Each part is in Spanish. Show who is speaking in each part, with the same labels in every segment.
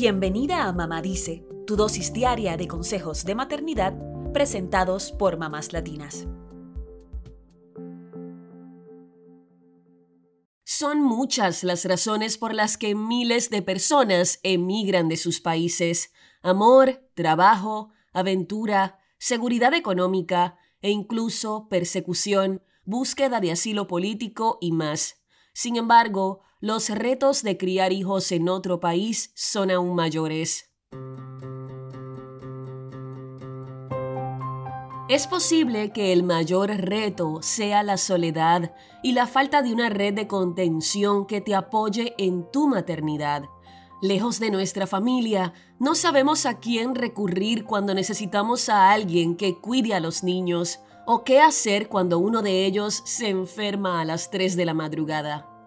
Speaker 1: Bienvenida a Mamá Dice, tu dosis diaria de consejos de maternidad presentados por mamás latinas.
Speaker 2: Son muchas las razones por las que miles de personas emigran de sus países. Amor, trabajo, aventura, seguridad económica e incluso persecución, búsqueda de asilo político y más. Sin embargo, los retos de criar hijos en otro país son aún mayores. Es posible que el mayor reto sea la soledad y la falta de una red de contención que te apoye en tu maternidad. Lejos de nuestra familia, no sabemos a quién recurrir cuando necesitamos a alguien que cuide a los niños o qué hacer cuando uno de ellos se enferma a las 3 de la madrugada.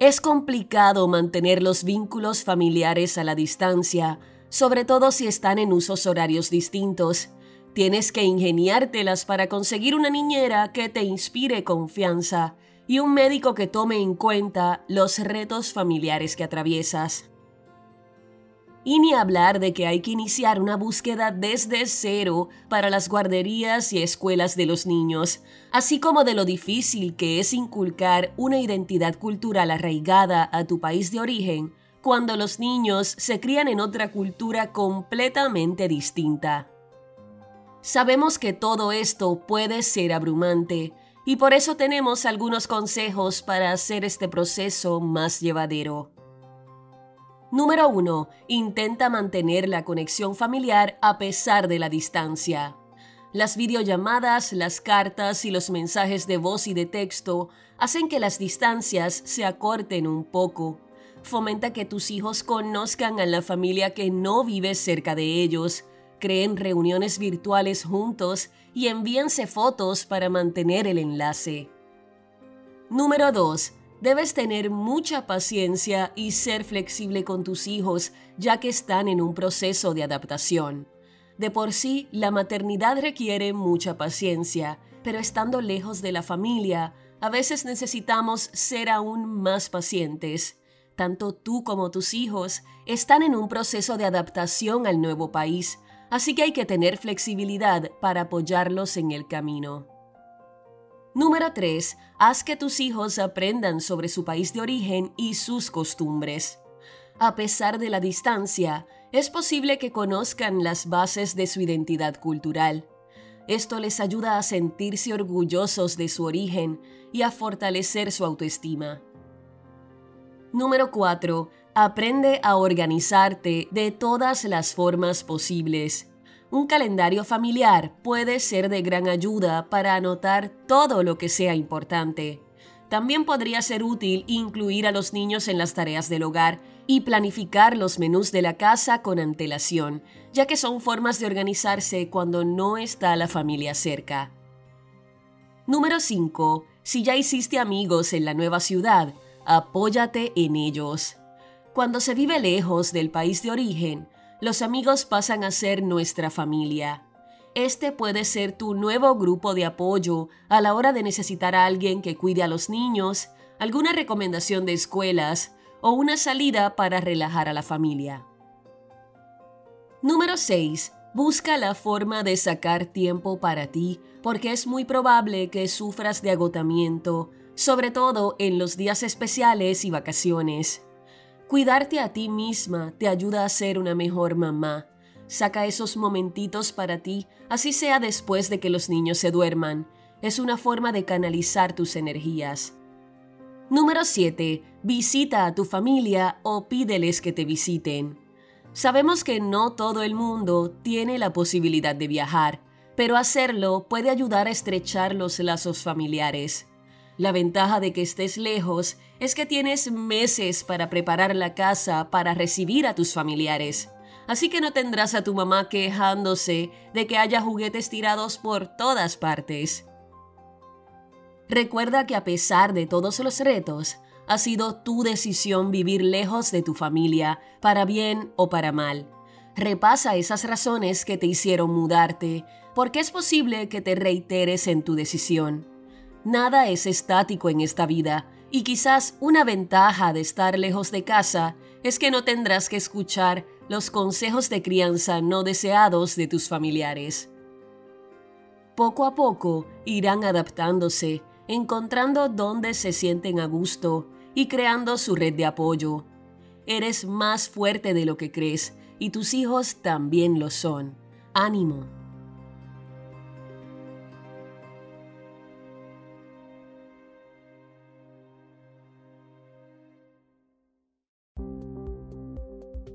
Speaker 2: Es complicado mantener los vínculos familiares a la distancia, sobre todo si están en usos horarios distintos. Tienes que ingeniártelas para conseguir una niñera que te inspire confianza y un médico que tome en cuenta los retos familiares que atraviesas. Y ni hablar de que hay que iniciar una búsqueda desde cero para las guarderías y escuelas de los niños, así como de lo difícil que es inculcar una identidad cultural arraigada a tu país de origen cuando los niños se crían en otra cultura completamente distinta. Sabemos que todo esto puede ser abrumante y por eso tenemos algunos consejos para hacer este proceso más llevadero. Número 1. Intenta mantener la conexión familiar a pesar de la distancia. Las videollamadas, las cartas y los mensajes de voz y de texto hacen que las distancias se acorten un poco. Fomenta que tus hijos conozcan a la familia que no vive cerca de ellos, creen reuniones virtuales juntos y envíense fotos para mantener el enlace. Número 2 Debes tener mucha paciencia y ser flexible con tus hijos, ya que están en un proceso de adaptación. De por sí, la maternidad requiere mucha paciencia, pero estando lejos de la familia, a veces necesitamos ser aún más pacientes. Tanto tú como tus hijos están en un proceso de adaptación al nuevo país, así que hay que tener flexibilidad para apoyarlos en el camino. Número 3. Haz que tus hijos aprendan sobre su país de origen y sus costumbres. A pesar de la distancia, es posible que conozcan las bases de su identidad cultural. Esto les ayuda a sentirse orgullosos de su origen y a fortalecer su autoestima. Número 4. Aprende a organizarte de todas las formas posibles. Un calendario familiar puede ser de gran ayuda para anotar todo lo que sea importante. También podría ser útil incluir a los niños en las tareas del hogar y planificar los menús de la casa con antelación, ya que son formas de organizarse cuando no está la familia cerca. Número 5. Si ya hiciste amigos en la nueva ciudad, apóyate en ellos. Cuando se vive lejos del país de origen, los amigos pasan a ser nuestra familia. Este puede ser tu nuevo grupo de apoyo a la hora de necesitar a alguien que cuide a los niños, alguna recomendación de escuelas o una salida para relajar a la familia. Número 6. Busca la forma de sacar tiempo para ti porque es muy probable que sufras de agotamiento, sobre todo en los días especiales y vacaciones. Cuidarte a ti misma te ayuda a ser una mejor mamá. Saca esos momentitos para ti, así sea después de que los niños se duerman. Es una forma de canalizar tus energías. Número 7. Visita a tu familia o pídeles que te visiten. Sabemos que no todo el mundo tiene la posibilidad de viajar, pero hacerlo puede ayudar a estrechar los lazos familiares. La ventaja de que estés lejos es que tienes meses para preparar la casa para recibir a tus familiares. Así que no tendrás a tu mamá quejándose de que haya juguetes tirados por todas partes. Recuerda que a pesar de todos los retos, ha sido tu decisión vivir lejos de tu familia, para bien o para mal. Repasa esas razones que te hicieron mudarte, porque es posible que te reiteres en tu decisión. Nada es estático en esta vida y quizás una ventaja de estar lejos de casa es que no tendrás que escuchar los consejos de crianza no deseados de tus familiares. Poco a poco irán adaptándose, encontrando dónde se sienten a gusto y creando su red de apoyo. Eres más fuerte de lo que crees y tus hijos también lo son. Ánimo.